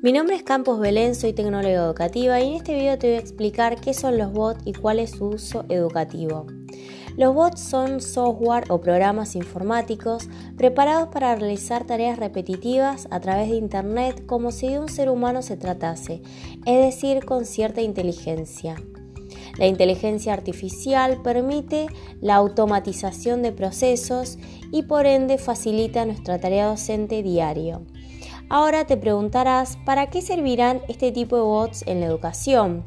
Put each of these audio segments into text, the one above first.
Mi nombre es Campos Belén, soy tecnóloga educativa y en este video te voy a explicar qué son los bots y cuál es su uso educativo. Los bots son software o programas informáticos preparados para realizar tareas repetitivas a través de Internet como si de un ser humano se tratase, es decir, con cierta inteligencia. La inteligencia artificial permite la automatización de procesos y por ende facilita nuestra tarea docente diario. Ahora te preguntarás, ¿para qué servirán este tipo de bots en la educación?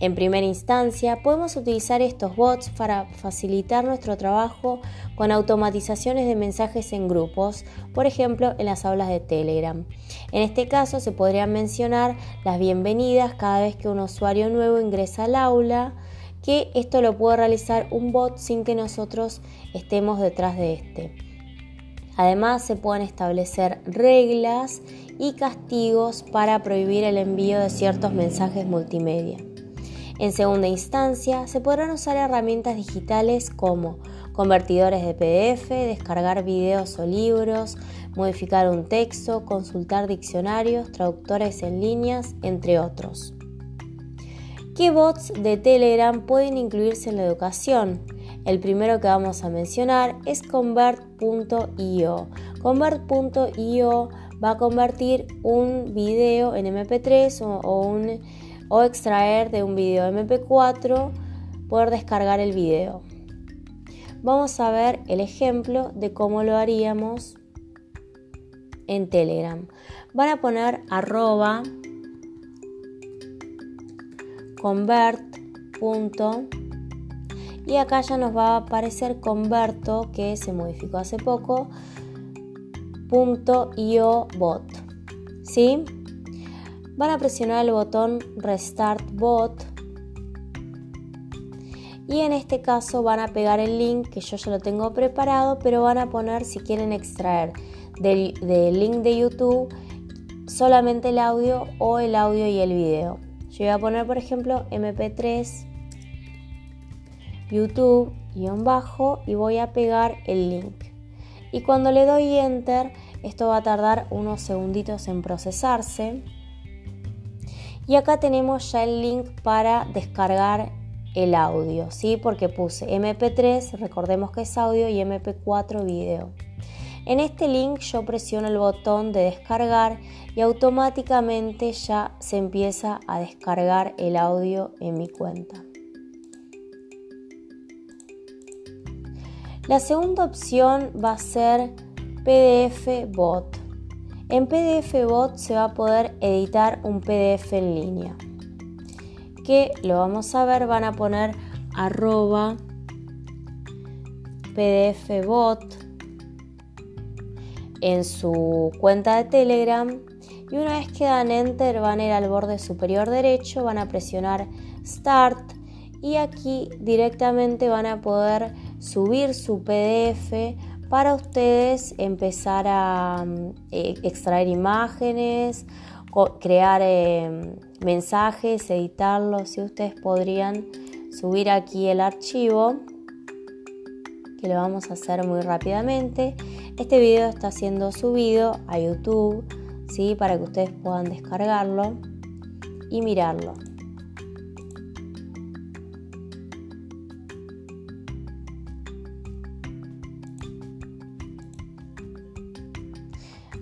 En primera instancia, podemos utilizar estos bots para facilitar nuestro trabajo con automatizaciones de mensajes en grupos, por ejemplo en las aulas de Telegram. En este caso se podrían mencionar las bienvenidas cada vez que un usuario nuevo ingresa al aula, que esto lo puede realizar un bot sin que nosotros estemos detrás de este. Además, se pueden establecer reglas y castigos para prohibir el envío de ciertos mensajes multimedia. En segunda instancia, se podrán usar herramientas digitales como convertidores de PDF, descargar videos o libros, modificar un texto, consultar diccionarios, traductores en líneas, entre otros. ¿Qué bots de Telegram pueden incluirse en la educación? El primero que vamos a mencionar es convert.io. Convert.io va a convertir un video en MP3 o, o extraer de un video MP4, poder descargar el video. Vamos a ver el ejemplo de cómo lo haríamos en Telegram. Van a poner arroba convert y acá ya nos va a aparecer converto que se modificó hace poco .io bot. ¿sí? van a presionar el botón restart bot. Y en este caso van a pegar el link que yo ya lo tengo preparado pero van a poner si quieren extraer del, del link de youtube solamente el audio o el audio y el video. Yo voy a poner por ejemplo mp3 YouTube bajo y voy a pegar el link. Y cuando le doy enter, esto va a tardar unos segunditos en procesarse. Y acá tenemos ya el link para descargar el audio, ¿sí? Porque puse MP3, recordemos que es audio, y MP4 video. En este link yo presiono el botón de descargar y automáticamente ya se empieza a descargar el audio en mi cuenta. La segunda opción va a ser PDF Bot. En PDF Bot se va a poder editar un PDF en línea. Que lo vamos a ver, van a poner arroba PDF Bot en su cuenta de Telegram y una vez que dan enter van a ir al borde superior derecho, van a presionar Start y aquí directamente van a poder subir su PDF para ustedes empezar a mm, e, extraer imágenes, crear em, mensajes, editarlos y ustedes podrían subir aquí el archivo que lo vamos a hacer muy rápidamente. Este video está siendo subido a YouTube, ¿sí? para que ustedes puedan descargarlo y mirarlo.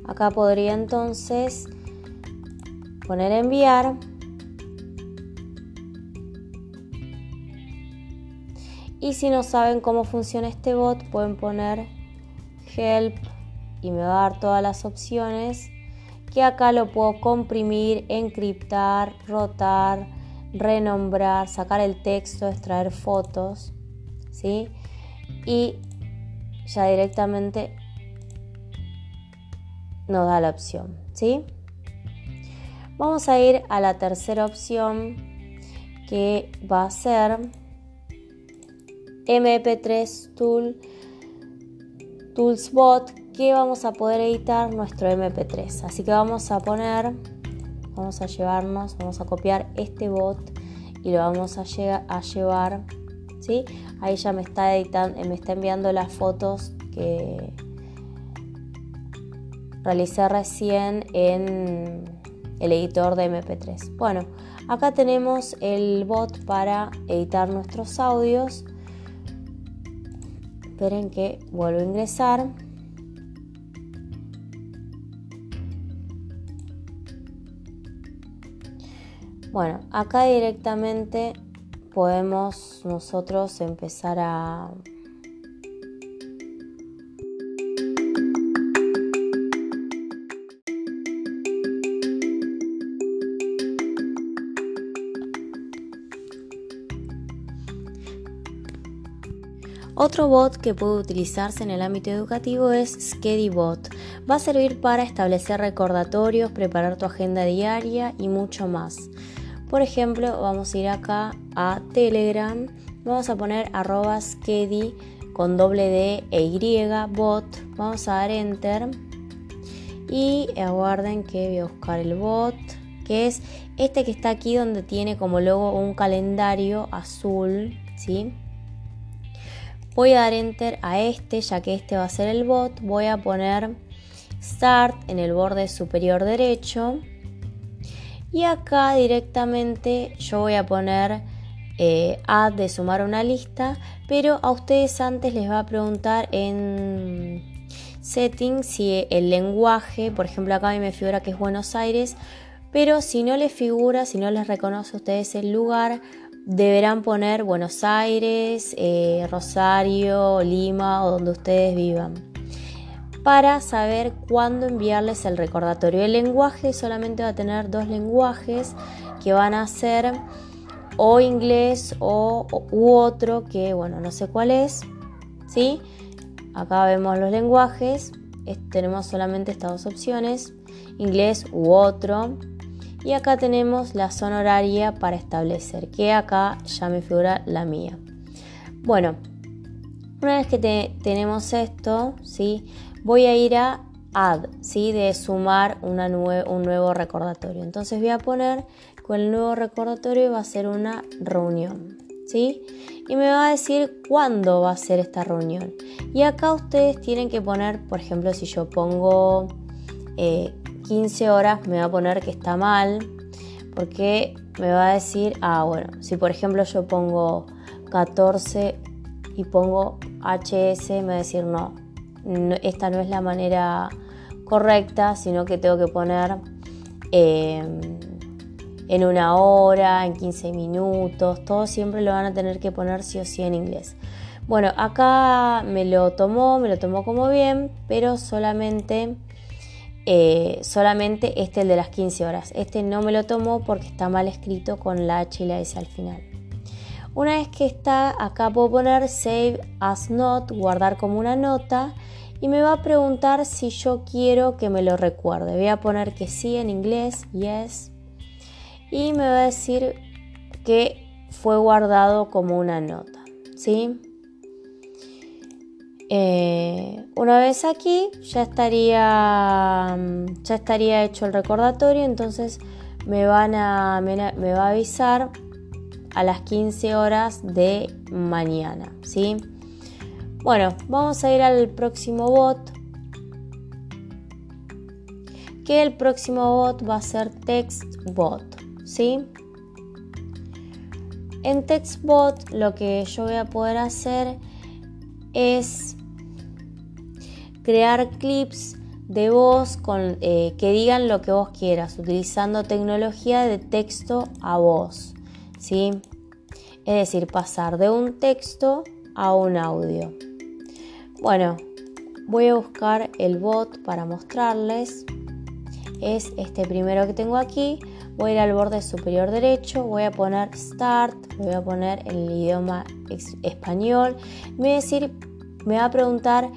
Acá podría entonces poner enviar. Y si no saben cómo funciona este bot, pueden poner help y me va a dar todas las opciones que acá lo puedo comprimir, encriptar, rotar, renombrar, sacar el texto, extraer fotos, ¿sí? Y ya directamente nos da la opción, ¿sí? Vamos a ir a la tercera opción que va a ser MP3 Tool Toolsbot que vamos a poder editar nuestro MP3. Así que vamos a poner, vamos a llevarnos, vamos a copiar este bot y lo vamos a, a llevar, ¿sí? Ahí ya me está editando, me está enviando las fotos que realicé recién en, el editor de MP3. Bueno, acá tenemos el bot para editar nuestros audios. Esperen que vuelvo a ingresar. Bueno, acá directamente podemos nosotros empezar a Otro bot que puede utilizarse en el ámbito educativo es ScheddyBot. Va a servir para establecer recordatorios, preparar tu agenda diaria y mucho más. Por ejemplo, vamos a ir acá a Telegram, vamos a poner arroba skedi con doble D e Y bot, vamos a dar enter y aguarden que voy a buscar el bot, que es este que está aquí donde tiene como logo un calendario azul, ¿sí? Voy a dar enter a este, ya que este va a ser el bot, voy a poner start en el borde superior derecho. Y acá directamente yo voy a poner eh, add de sumar una lista, pero a ustedes antes les va a preguntar en settings si el lenguaje, por ejemplo acá a mí me figura que es Buenos Aires, pero si no les figura, si no les reconoce a ustedes el lugar, deberán poner Buenos Aires, eh, Rosario, Lima o donde ustedes vivan para saber cuándo enviarles el recordatorio. El lenguaje solamente va a tener dos lenguajes que van a ser o inglés o u otro que bueno no sé cuál es ¿sí? acá vemos los lenguajes tenemos solamente estas dos opciones inglés u otro y acá tenemos la zona horaria para establecer que acá ya me figura la mía bueno una vez que tenemos esto ¿sí? voy a ir a add, ¿sí? de sumar un nuevo recordatorio. Entonces voy a poner que el nuevo recordatorio va a ser una reunión. ¿sí? Y me va a decir cuándo va a ser esta reunión. Y acá ustedes tienen que poner, por ejemplo, si yo pongo 15 eh, horas, me va a poner que está mal, porque me va a decir, ah, bueno, si por ejemplo yo pongo 14 y pongo HS, me va a decir no, esta no es la manera correcta, sino que tengo que poner em, en una hora, en 15 minutos, todo siempre lo van a tener que poner sí o sí en inglés. Bueno, acá me lo tomó, me lo tomó como bien, pero solamente, eh, solamente este, el de las 15 horas. Este no me lo tomó porque está mal escrito con la H y la S al final. Una vez que está, acá puedo poner Save as Note, guardar como una nota, y me va a preguntar si yo quiero que me lo recuerde. Voy a poner que sí en inglés, yes, y me va a decir que fue guardado como una nota, ¿sí? Eh, una vez aquí ya estaría, ya estaría hecho el recordatorio, entonces me, van a, me va a avisar a las 15 horas de mañana, ¿sí? Bueno, vamos a ir al próximo bot. Que el próximo bot va a ser TextBot, ¿sí? En TextBot lo que yo voy a poder hacer es crear clips de voz con, eh, que digan lo que vos quieras, utilizando tecnología de texto a voz. ¿sí? Es decir, pasar de un texto a un audio. Bueno, voy a buscar el bot para mostrarles. Es este primero que tengo aquí. Voy a ir al borde superior derecho, voy a poner Start, voy a poner el idioma español. Me va a, me va a preguntar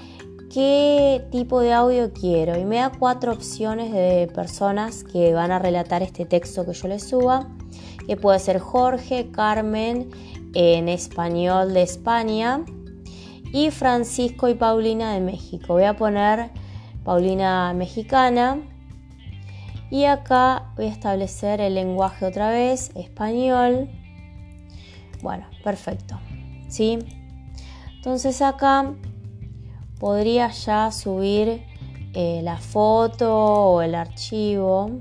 qué tipo de audio quiero y me da cuatro opciones de personas que van a relatar este texto que yo les suba que puede ser Jorge, Carmen en español de España y Francisco y Paulina de México. Voy a poner Paulina mexicana y acá voy a establecer el lenguaje otra vez, español. Bueno, perfecto. ¿Sí? Entonces acá podría ya subir eh, la foto o el archivo.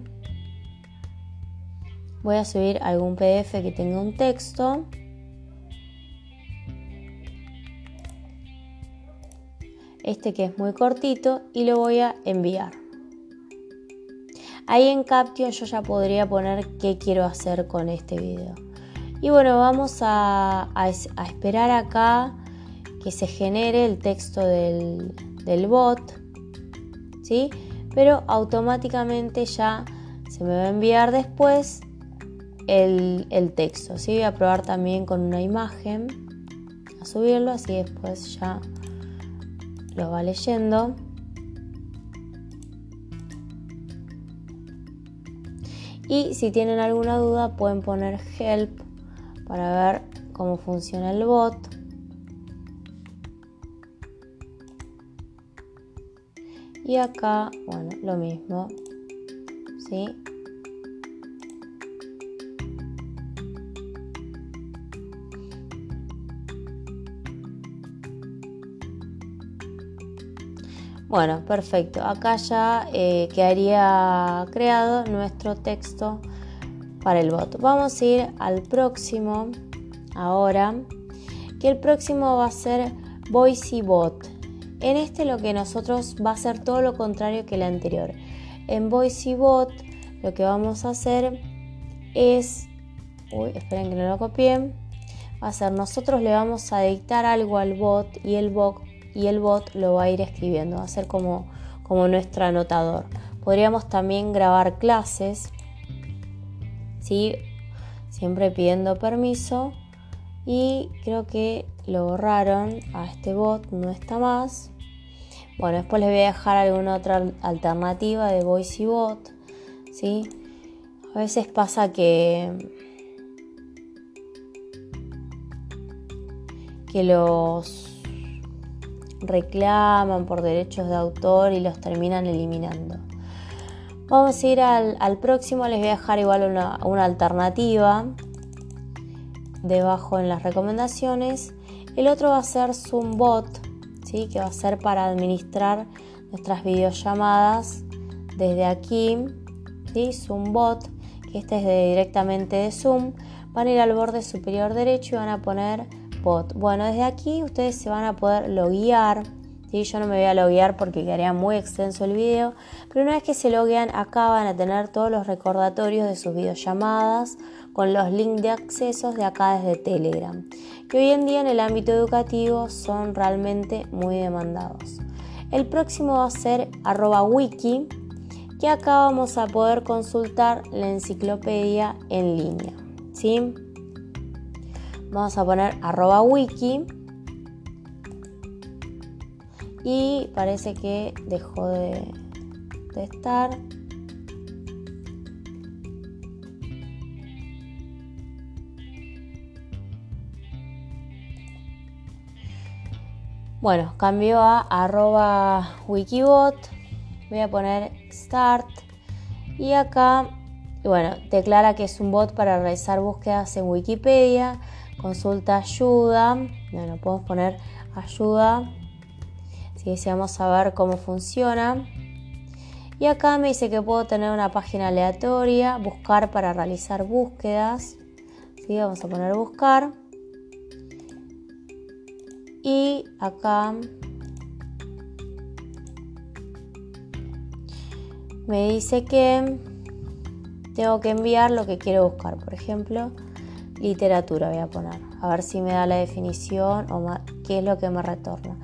voy a subir algún PDF que tenga un texto. Este que es muy cortito y lo voy a enviar. Ahí en Caption yo ya podría poner qué quiero hacer con este video. Y bueno, vamos a, esperar acá que se genere el texto del, bot, ¿sí? Pero automáticamente ya se me va a enviar después el, el, texto. ¿sí? Voy a probar también con una imagen a subirlo, así después ya lo va leyendo. Y si tienen alguna duda pueden poner help para ver cómo funciona el bot. Y acá, bueno, lo mismo. ¿Sí? Bueno, perfecto. Acá ya eh, quedaría creado nuestro texto para el bot. Vamos a ir al próximo ahora, que el próximo va a ser Voice Bot. En este lo que nosotros va a ser todo lo contrario que el anterior. En Voice Bot lo que vamos a hacer es, uy, esperen que no lo copien, va a ser nosotros le vamos a dictar algo al bot y el bot y el bot lo va a ir escribiendo, va a ser como, como nuestro anotador. Podríamos también grabar clases, ¿sí? siempre pidiendo permiso y creo que lo borraron a este bot, no está más. Bueno, después les voy a dejar alguna otra alternativa de voice y bot, ¿sí? A veces pasa que que los reclaman por derechos de autor y los terminan eliminando. Vamos a ir al, próximo, les voy a dejar igual una, alternativa debajo en las recomendaciones. El otro va a ser ZoomBot, ¿sí? que va a ser para administrar nuestras videollamadas desde aquí. ¿sí? ZoomBot, que este es directamente de Zoom. Van a ir al borde superior derecho y van a poner bueno, desde aquí ustedes se van a poder loguear. ¿sí? Yo no me voy a loguear porque quedaría muy extenso el video. Pero una vez que se loguean, acá van a tener todos los recordatorios de sus videollamadas con los links de accesos de acá desde Telegram. Que hoy en día en el ámbito educativo son realmente muy demandados. El próximo va a ser arroba wiki, que acá vamos a poder consultar la enciclopedia en línea. ¿sí? Vamos a poner arroba wiki y parece que dejó de, estar Bueno, cambió a arroba wikibot. Voy a poner start. Y acá, bueno, declara que es un bot para realizar búsquedas en Wikipedia consulta ayuda, bueno, podemos poner ayuda si deseamos saber cómo funciona. Y acá me dice que puedo tener una página aleatoria, buscar para realizar búsquedas. ¿sí? Vamos a poner buscar. Y acá me dice que tengo que enviar lo que quiero buscar. Por ejemplo, literatura voy a poner, a ver si me da la definición o qué es lo que me retorna.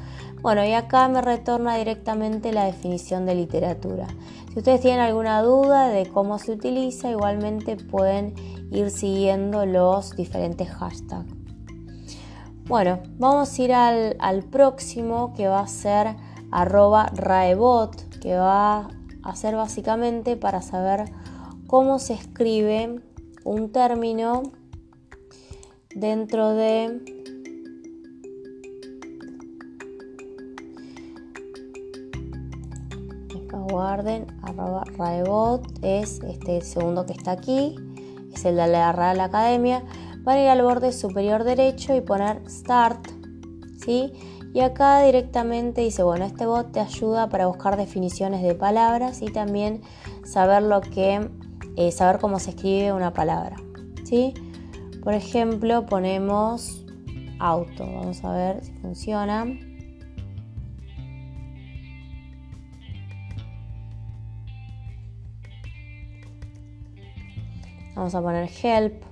Bueno, y acá me retorna directamente la definición de literatura. Si ustedes tienen alguna duda de cómo se utiliza, igualmente pueden ir siguiendo los diferentes hashtags. Bueno, vamos a ir al, próximo que va a ser arroba raebot, que va a ser básicamente para saber cómo se escribe un término dentro de guarden arroba raebot es este segundo que está aquí es el de la Real Academia van a ir al borde superior derecho y poner start ¿sí? y acá directamente dice bueno este bot te ayuda para buscar definiciones de palabras y también saber lo que eh, saber cómo se escribe una palabra. ¿sí? Por ejemplo, ponemos auto. Vamos a ver si funciona. Vamos a poner help.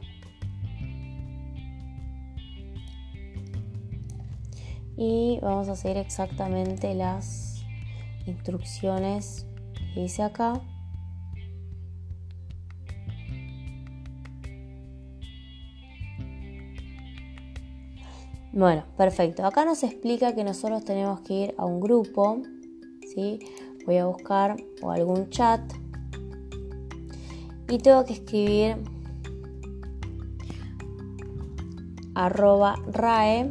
Y vamos a seguir exactamente las instrucciones que hice acá. Bueno, perfecto. Acá nos explica que nosotros tenemos que ir a un grupo, ¿sí? Voy a buscar o algún chat y tengo que escribir arroba rae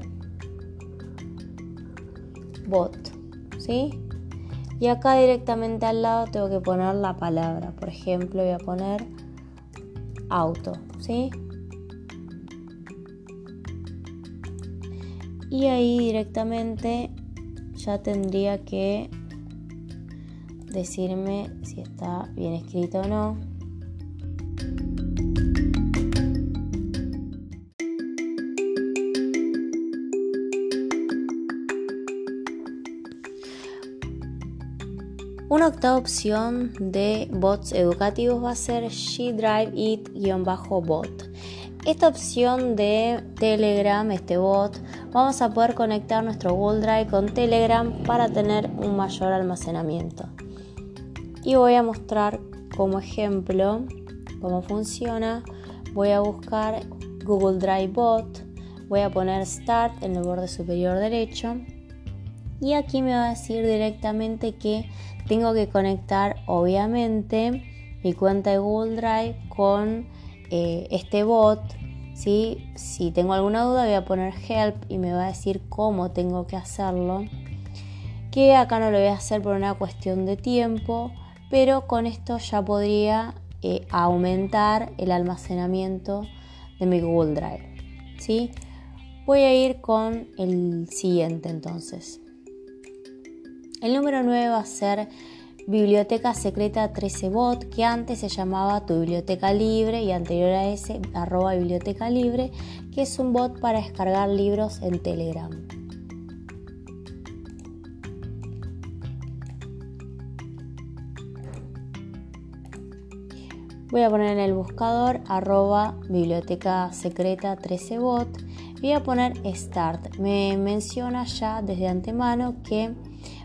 bot, ¿sí? Y acá directamente al lado tengo que poner la palabra. Por ejemplo, voy a poner auto, ¿sí? Y ahí directamente ya tendría que decirme si está bien escrito o no. Una octava opción de bots educativos va a ser She Drive It-bot. Esta opción de Telegram, este bot, vamos a poder conectar nuestro Google Drive con Telegram para tener un mayor almacenamiento. Y voy a mostrar como ejemplo cómo funciona. Voy a buscar Google Drive Bot, voy a poner Start en el borde superior derecho y aquí me va a decir directamente que tengo que conectar obviamente mi cuenta de Google Drive con eh, este bot. Si tengo alguna duda voy a poner help y me va a decir cómo tengo que hacerlo. Que acá no lo voy a hacer por una cuestión de tiempo, pero con esto ya podría eh, aumentar el almacenamiento de mi Google Drive. ¿sí? Voy a ir con el siguiente entonces. El número 9 va a ser Biblioteca Secreta 13bot, que antes se llamaba Tu Biblioteca Libre y anterior a ese, arroba Biblioteca Libre, que es un bot para descargar libros en Telegram. Voy a poner en el buscador arroba biblioteca secreta 13bot. Voy a poner start. Me menciona ya desde antemano que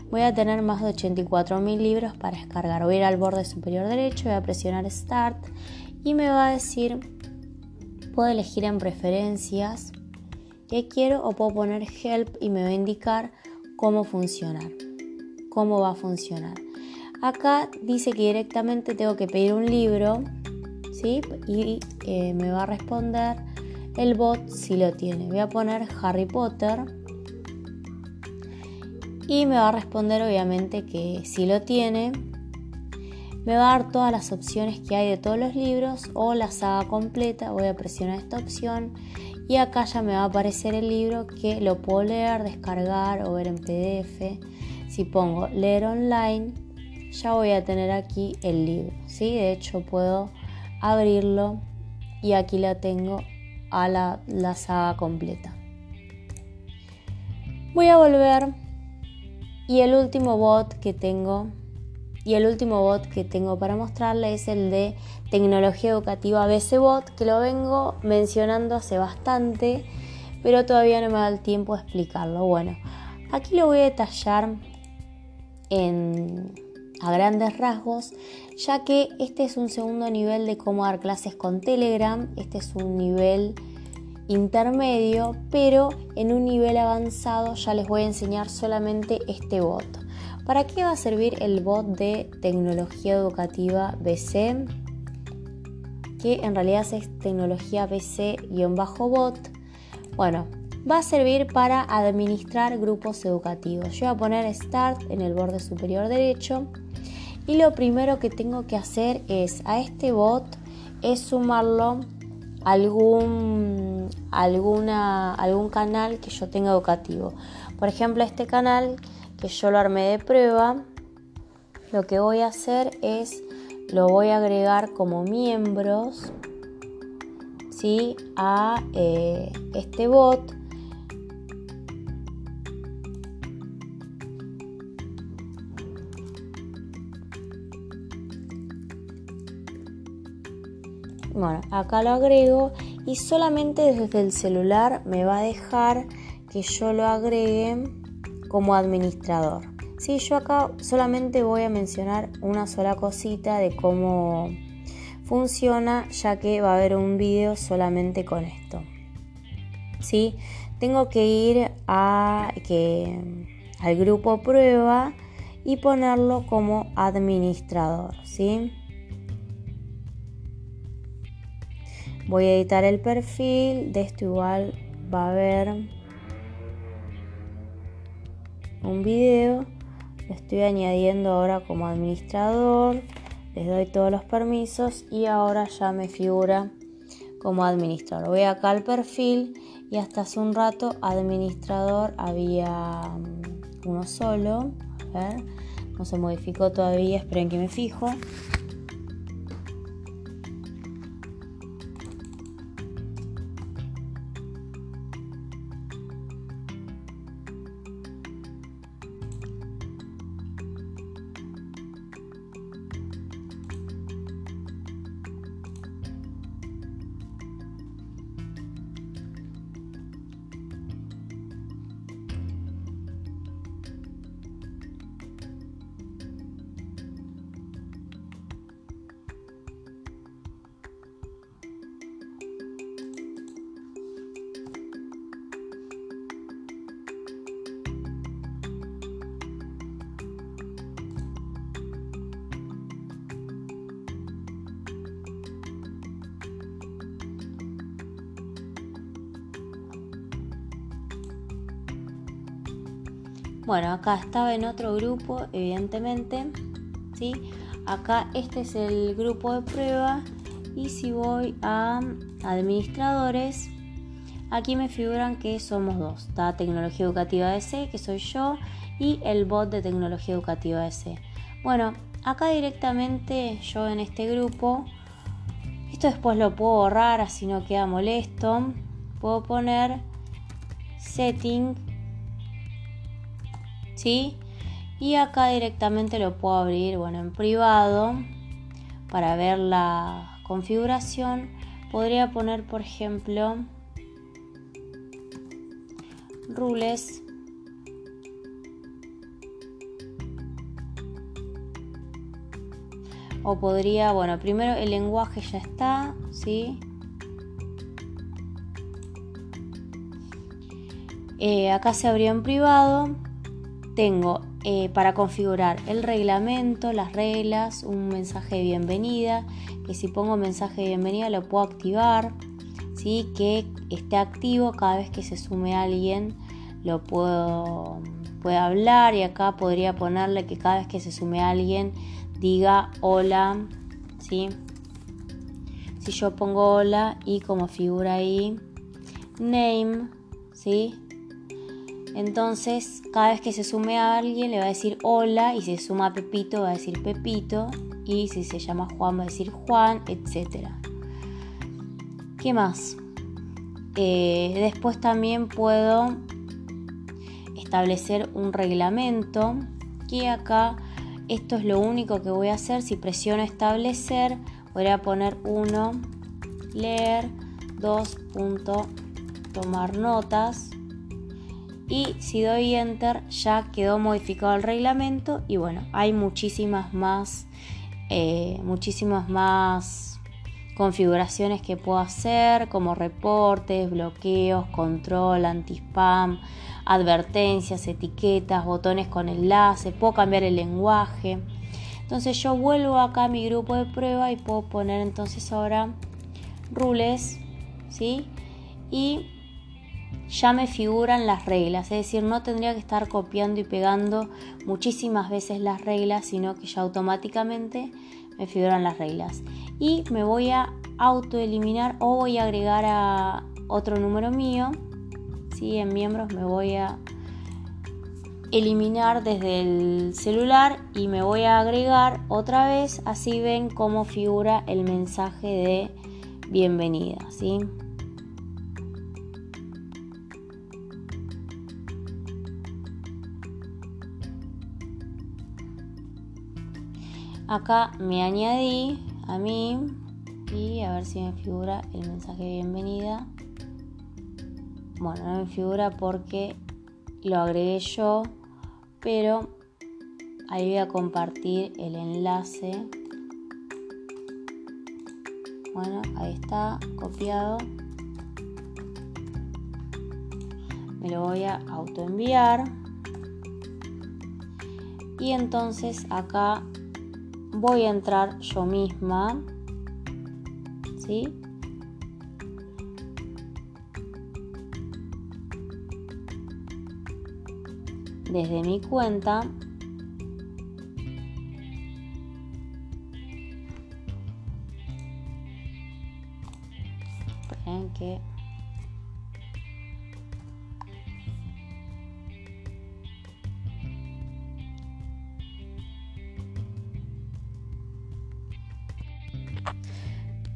voy a tener más de 84.000 libros para descargar. Voy a ir al borde superior derecho, voy a presionar Start y me va a decir, puedo elegir en preferencias qué quiero o puedo poner Help y me va a indicar cómo funcionar, cómo va a funcionar. Acá dice que directamente tengo que pedir un libro, ¿sí? Y eh, me va a responder el bot si lo tiene. Voy a poner Harry Potter y me va a responder obviamente que si lo tiene, me va a dar todas las opciones que hay de todos los libros o la saga completa. Voy a presionar esta opción y acá ya me va a aparecer el libro que lo puedo leer, descargar o ver en PDF. Si pongo leer online, ya voy a tener aquí el libro. ¿sí? De hecho, puedo abrirlo y aquí la tengo a la, la saga completa. Voy a volver y el último bot que tengo y el último bot que tengo para mostrarle es el de tecnología educativa BCBot, que lo vengo mencionando hace bastante, pero todavía no me da el tiempo de explicarlo. Bueno, aquí lo voy a detallar en, a grandes rasgos, ya que este es un segundo nivel de cómo dar clases con Telegram, este es un nivel intermedio, pero en un nivel avanzado ya les voy a enseñar solamente este bot. ¿Para qué va a servir el bot de tecnología educativa BC? Que en realidad es tecnología BC-bot. Bueno, va a servir para administrar grupos educativos. Yo voy a poner Start en el borde superior derecho y lo primero que tengo que hacer es a este bot es sumarlo algún, alguna, algún canal que yo tenga educativo. Por ejemplo, este canal que yo lo armé de prueba, lo que voy a hacer es lo voy a agregar como miembros ¿sí? a eh, este bot Bueno, acá lo agrego y solamente desde el celular me va a dejar que yo lo agregue como administrador. Sí, yo acá solamente voy a mencionar una sola cosita de cómo funciona, ya que va a haber un video solamente con esto. ¿Sí? Tengo que ir a, que, al grupo prueba y ponerlo como administrador. ¿sí? Voy a editar el perfil, de esto igual va a haber un video. Lo estoy añadiendo ahora como administrador. Les doy todos los permisos y ahora ya me figura como administrador. Voy acá al perfil y hasta hace un rato administrador había mm, uno solo. A ver, no se modificó todavía, esperen que me fijo. Bueno, acá estaba en otro grupo, evidentemente. ¿sí? Acá este es el grupo de prueba. Y si voy a administradores, aquí me figuran que somos dos. Está Tecnología Educativa C, que soy yo, y el bot de Tecnología Educativa C. Bueno, acá directamente yo en este grupo, esto después lo puedo borrar así no queda molesto. Puedo poner setting y acá directamente lo puedo abrir, bueno, en privado para ver la configuración. Podría poner, por ejemplo, rules o podría, bueno, primero el lenguaje ya está, ¿sí? Eh, acá se abrió en privado tengo eh, para configurar el reglamento, las reglas, un mensaje de bienvenida, que si pongo mensaje de bienvenida lo puedo activar, ¿sí? que esté activo cada vez que se sume alguien, lo puedo hablar y acá podría ponerle que cada vez que se sume alguien diga hola, ¿sí? Si yo pongo hola y como figura ahí name, ¿sí? Entonces, cada vez que se sume a alguien le va a decir hola y se suma a Pepito va a decir Pepito y si se llama Juan va a decir Juan, etc. ¿Qué más? Eh, después también puedo establecer un reglamento que acá esto es lo único que voy a hacer. Si presiono establecer, voy a poner 1, leer, 2, tomar notas, y si doy enter ya quedó modificado el reglamento y bueno, hay muchísimas más, eh, muchísimas más configuraciones que puedo hacer como reportes, bloqueos, control, anti-spam, advertencias, etiquetas, botones con enlace, puedo cambiar el lenguaje. Entonces yo vuelvo acá a mi grupo de prueba y puedo poner entonces ahora rules, ¿sí? Y ya me figuran las reglas, es decir, no tendría que estar copiando y pegando muchísimas veces las reglas, sino que ya automáticamente me figuran las reglas. Y me voy a autoeliminar o voy a agregar a otro número mío. ¿sí? En miembros me voy a eliminar desde el celular y me voy a agregar otra vez, así ven cómo figura el mensaje de bienvenida, ¿sí? Acá me añadí a mí y a ver si me figura el mensaje de bienvenida. Bueno, no me figura porque lo agregué yo, pero ahí voy a compartir el enlace. Bueno, ahí está copiado. Me lo voy a autoenviar. Y entonces acá voy a entrar yo misma. ¿Sí? desde mi cuenta Esperen que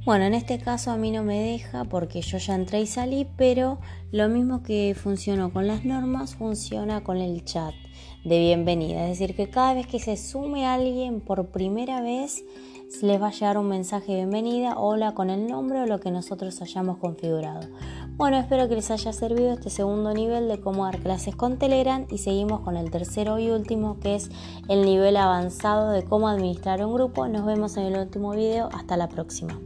Bueno, en este caso a mí no me deja porque yo ya entré y salí, pero lo mismo que funcionó con las normas funciona con el chat de bienvenida. Es decir, que cada vez que se sume alguien por primera vez, les va a llegar un mensaje de bienvenida, hola con el nombre o lo que nosotros hayamos configurado. Bueno, espero que les haya servido este segundo nivel de cómo dar clases con Telegram y seguimos con el tercero y último que es el nivel avanzado de cómo administrar un grupo. Nos vemos en el último video. Hasta la próxima.